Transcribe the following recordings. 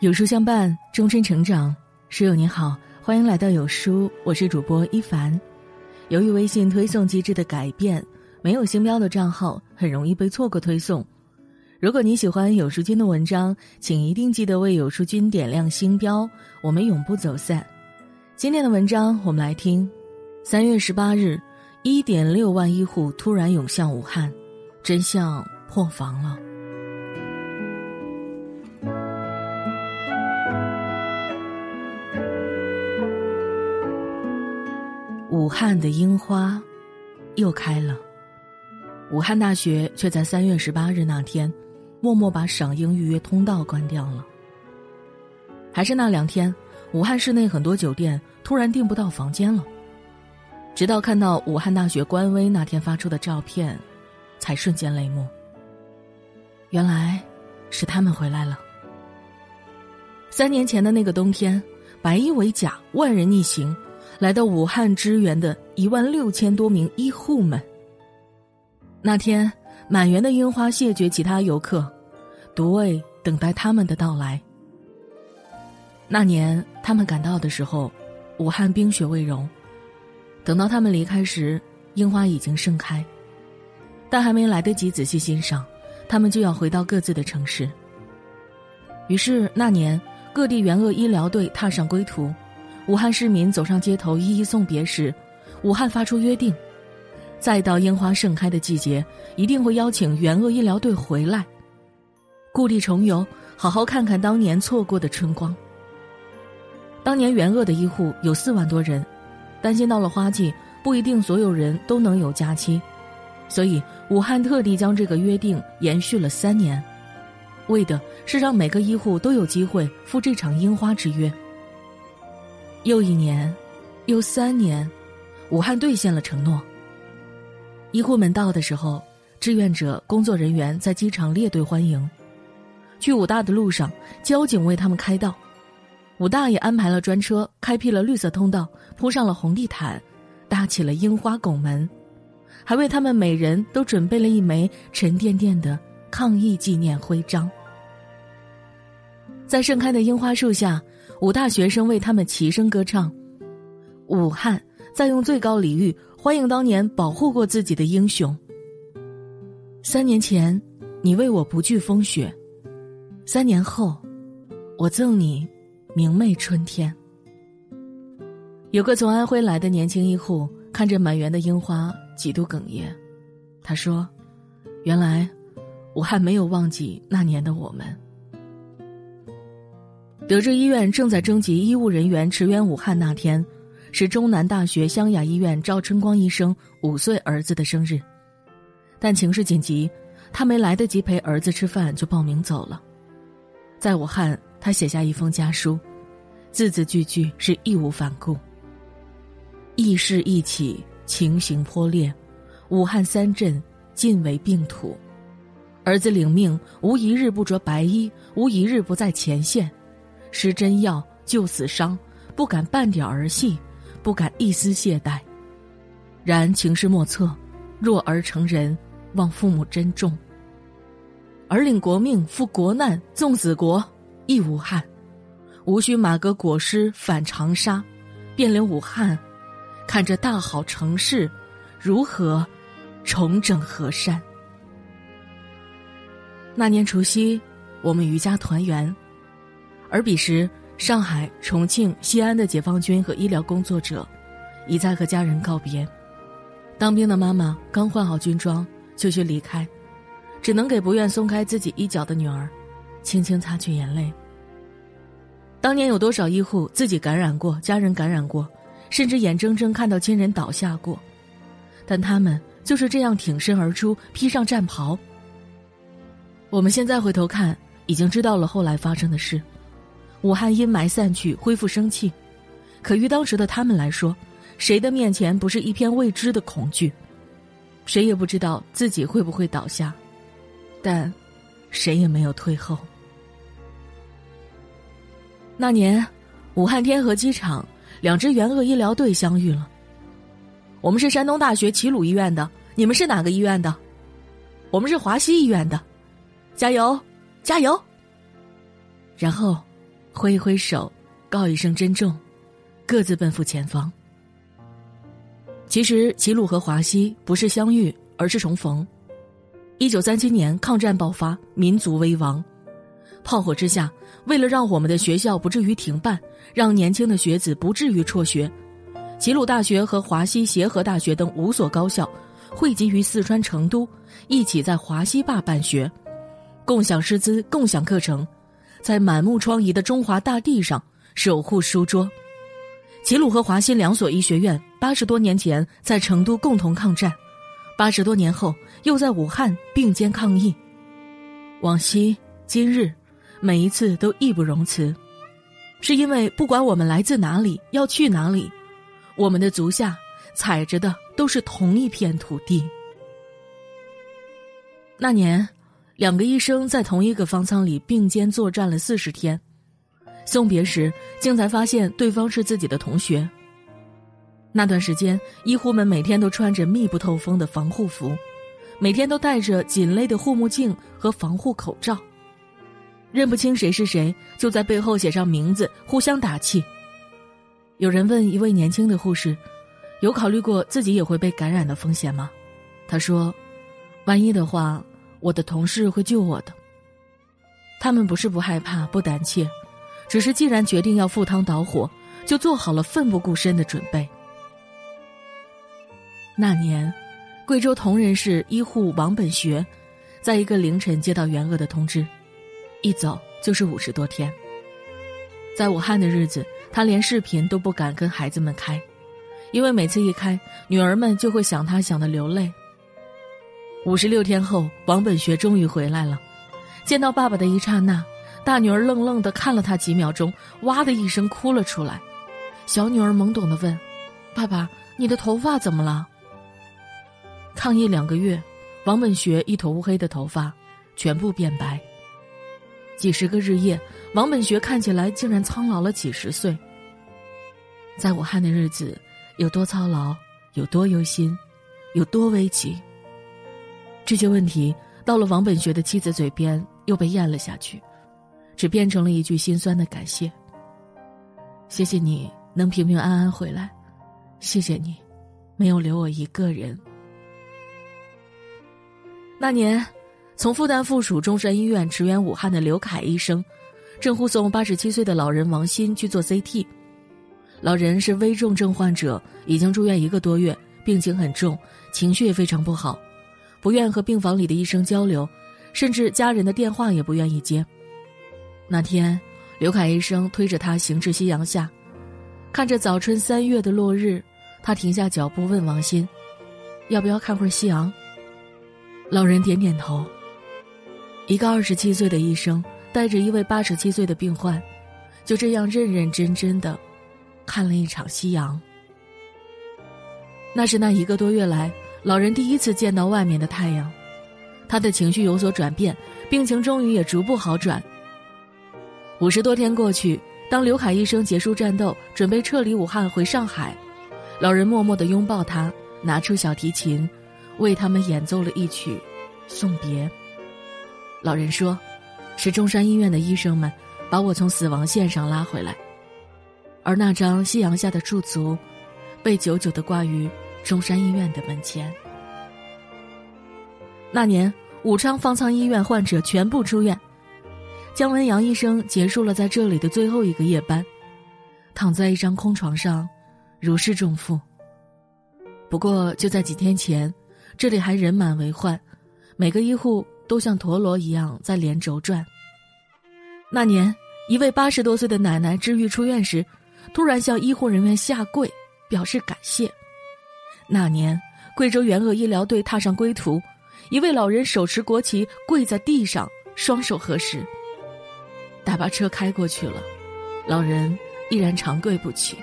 有书相伴，终身成长。室友你好，欢迎来到有书，我是主播一凡。由于微信推送机制的改变，没有星标的账号很容易被错过推送。如果你喜欢有书君的文章，请一定记得为有书君点亮星标，我们永不走散。今天的文章我们来听：三月十八日，一点六万医护突然涌向武汉，真相破防了。武汉的樱花又开了，武汉大学却在三月十八日那天，默默把赏樱预约通道关掉了。还是那两天，武汉市内很多酒店突然订不到房间了。直到看到武汉大学官微那天发出的照片，才瞬间泪目。原来，是他们回来了。三年前的那个冬天，白衣为甲，万人逆行。来到武汉支援的一万六千多名医护们。那天，满园的樱花谢绝其他游客，独为等待他们的到来。那年他们赶到的时候，武汉冰雪未融，等到他们离开时，樱花已经盛开，但还没来得及仔细欣赏，他们就要回到各自的城市。于是那年，各地援鄂医疗队踏上归途。武汉市民走上街头一一送别时，武汉发出约定：再到樱花盛开的季节，一定会邀请援鄂医疗队回来，故地重游，好好看看当年错过的春光。当年援鄂的医护有四万多人，担心到了花季不一定所有人都能有假期，所以武汉特地将这个约定延续了三年，为的是让每个医护都有机会赴这场樱花之约。又一年，又三年，武汉兑现了承诺。医护们到的时候，志愿者、工作人员在机场列队欢迎。去武大的路上，交警为他们开道，武大也安排了专车，开辟了绿色通道，铺上了红地毯，搭起了樱花拱门，还为他们每人都准备了一枚沉甸甸的抗疫纪念徽章。在盛开的樱花树下。武大学生为他们齐声歌唱，武汉在用最高礼遇欢迎当年保护过自己的英雄。三年前，你为我不惧风雪；三年后，我赠你明媚春天。有个从安徽来的年轻医护看着满园的樱花，几度哽咽。他说：“原来，武汉没有忘记那年的我们。”德智医院正在征集医务人员驰援武汉那天，是中南大学湘雅医院赵春光医生五岁儿子的生日，但情势紧急，他没来得及陪儿子吃饭就报名走了。在武汉，他写下一封家书，字字句句是义无反顾。义事一起，情形颇烈，武汉三镇尽为病土，儿子领命，无一日不着白衣，无一日不在前线。施真药救死伤，不敢半点儿戏，不敢一丝懈怠。然情势莫测，弱儿成人，望父母珍重。儿领国命赴国难，纵死国亦无憾。无需马革裹尸返长沙，便领武汉，看这大好城市，如何重整河山。那年除夕，我们余家团圆。而彼时，上海、重庆、西安的解放军和医疗工作者，已在和家人告别。当兵的妈妈刚换好军装，就需离开，只能给不愿松开自己衣角的女儿，轻轻擦去眼泪。当年有多少医护自己感染过，家人感染过，甚至眼睁睁看到亲人倒下过，但他们就是这样挺身而出，披上战袍。我们现在回头看，已经知道了后来发生的事。武汉阴霾散去，恢复生气。可于当时的他们来说，谁的面前不是一片未知的恐惧？谁也不知道自己会不会倒下，但谁也没有退后。那年，武汉天河机场，两支援鄂医疗队相遇了。我们是山东大学齐鲁医院的，你们是哪个医院的？我们是华西医院的，加油，加油！然后。挥一挥手，告一声珍重，各自奔赴前方。其实齐鲁和华西不是相遇，而是重逢。一九三七年抗战爆发，民族危亡，炮火之下，为了让我们的学校不至于停办，让年轻的学子不至于辍学，齐鲁大学和华西协和大学等五所高校汇集于四川成都，一起在华西坝办学，共享师资，共享课程。在满目疮痍的中华大地上守护书桌，齐鲁和华西两所医学院八十多年前在成都共同抗战，八十多年后又在武汉并肩抗疫。往昔今日，每一次都义不容辞，是因为不管我们来自哪里，要去哪里，我们的足下踩着的都是同一片土地。那年。两个医生在同一个方舱里并肩作战了四十天，送别时竟才发现对方是自己的同学。那段时间，医护们每天都穿着密不透风的防护服，每天都戴着紧勒的护目镜和防护口罩，认不清谁是谁，就在背后写上名字，互相打气。有人问一位年轻的护士：“有考虑过自己也会被感染的风险吗？”他说：“万一的话。”我的同事会救我的。他们不是不害怕、不胆怯，只是既然决定要赴汤蹈火，就做好了奋不顾身的准备。那年，贵州铜仁市医护王本学，在一个凌晨接到援鄂的通知，一走就是五十多天。在武汉的日子，他连视频都不敢跟孩子们开，因为每次一开，女儿们就会想他，想的流泪。五十六天后，王本学终于回来了。见到爸爸的一刹那，大女儿愣愣的看了他几秒钟，哇的一声哭了出来。小女儿懵懂的问：“爸爸，你的头发怎么了？”抗疫两个月，王本学一头乌黑的头发全部变白。几十个日夜，王本学看起来竟然苍老了几十岁。在武汉的日子有多操劳，有多忧心，有多危急。这些问题到了王本学的妻子嘴边，又被咽了下去，只变成了一句心酸的感谢。谢谢你能平平安安回来，谢谢你，没有留我一个人。那年，从复旦附属中山医院驰援武汉的刘凯医生，正护送八十七岁的老人王鑫去做 CT。老人是危重症患者，已经住院一个多月，病情很重，情绪也非常不好。不愿和病房里的医生交流，甚至家人的电话也不愿意接。那天，刘凯医生推着他行至夕阳下，看着早春三月的落日，他停下脚步问王鑫：“要不要看会儿夕阳？”老人点点头。一个二十七岁的医生带着一位八十七岁的病患，就这样认认真真的看了一场夕阳。那是那一个多月来。老人第一次见到外面的太阳，他的情绪有所转变，病情终于也逐步好转。五十多天过去，当刘凯医生结束战斗，准备撤离武汉回上海，老人默默的拥抱他，拿出小提琴，为他们演奏了一曲送别。老人说：“是中山医院的医生们把我从死亡线上拉回来，而那张夕阳下的驻足，被久久的挂于。”中山医院的门前。那年，武昌方舱医院患者全部出院，姜文阳医生结束了在这里的最后一个夜班，躺在一张空床上，如释重负。不过，就在几天前，这里还人满为患，每个医护都像陀螺一样在连轴转。那年，一位八十多岁的奶奶治愈出院时，突然向医护人员下跪，表示感谢。那年，贵州援鄂医疗队踏上归途，一位老人手持国旗跪在地上，双手合十。大巴车开过去了，老人依然长跪不起。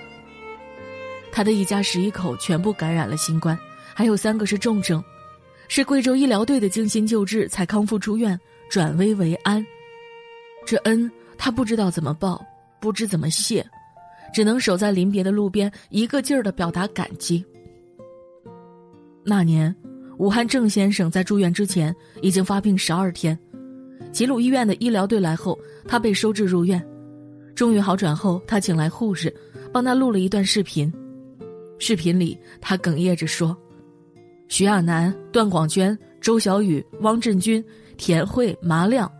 他的一家十一口全部感染了新冠，还有三个是重症，是贵州医疗队的精心救治才康复出院，转危为安。这恩他不知道怎么报，不知怎么谢，只能守在临别的路边，一个劲儿的表达感激。那年，武汉郑先生在住院之前已经发病十二天，齐鲁医院的医疗队来后，他被收治入院。终于好转后，他请来护士，帮他录了一段视频。视频里，他哽咽着说：“徐亚楠、段广娟、周小雨、汪振军、田慧、麻亮，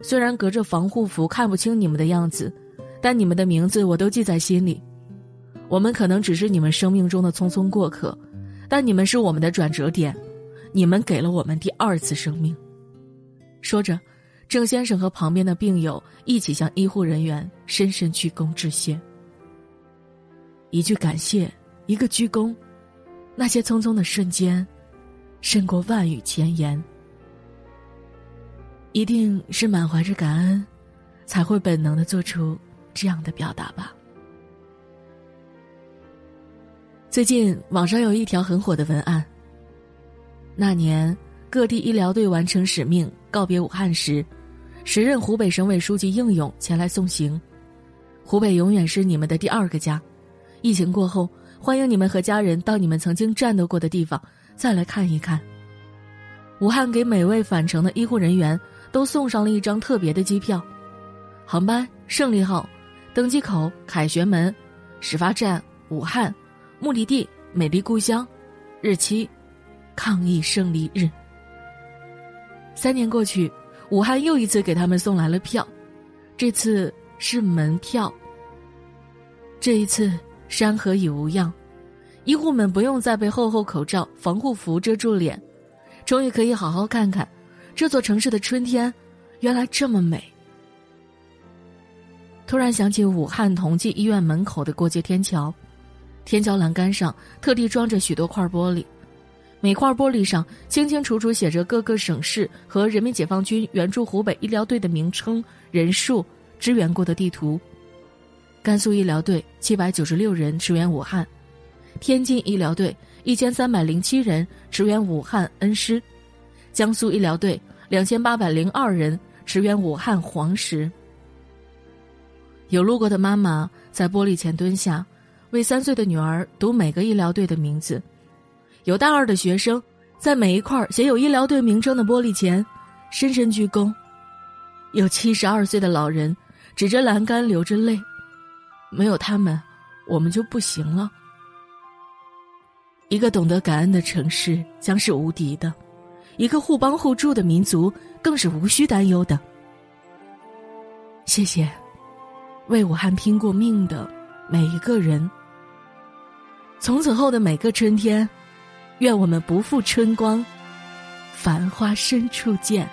虽然隔着防护服看不清你们的样子，但你们的名字我都记在心里。我们可能只是你们生命中的匆匆过客，但你们是我们的转折点，你们给了我们第二次生命。”说着，郑先生和旁边的病友一起向医护人员深深鞠躬致谢。一句感谢。一个鞠躬，那些匆匆的瞬间，胜过万语千言。一定是满怀着感恩，才会本能的做出这样的表达吧。最近网上有一条很火的文案。那年各地医疗队完成使命告别武汉时，时任湖北省委书记应勇前来送行。湖北永远是你们的第二个家。疫情过后。欢迎你们和家人到你们曾经战斗过的地方再来看一看。武汉给每位返程的医护人员都送上了一张特别的机票，航班胜利号，登机口凯旋门，始发站武汉，目的地美丽故乡，日期抗疫胜利日。三年过去，武汉又一次给他们送来了票，这次是门票。这一次。山河已无恙，医护们不用再被厚厚口罩、防护服遮住脸，终于可以好好看看这座城市的春天，原来这么美。突然想起武汉同济医院门口的过街天桥，天桥栏杆上特地装着许多块玻璃，每块玻璃上清清楚楚写着各个省市和人民解放军援助湖北医疗队的名称、人数、支援过的地图。甘肃医疗队七百九十六人驰援武汉，天津医疗队一千三百零七人驰援武汉恩施，江苏医疗队两千八百零二人驰援武汉黄石。有路过的妈妈在玻璃前蹲下，为三岁的女儿读每个医疗队的名字；有大二的学生在每一块写有医疗队名称的玻璃前深深鞠躬；有七十二岁的老人指着栏杆流着泪。没有他们，我们就不行了。一个懂得感恩的城市将是无敌的，一个互帮互助的民族更是无需担忧的。谢谢，为武汉拼过命的每一个人。从此后的每个春天，愿我们不负春光，繁花深处见。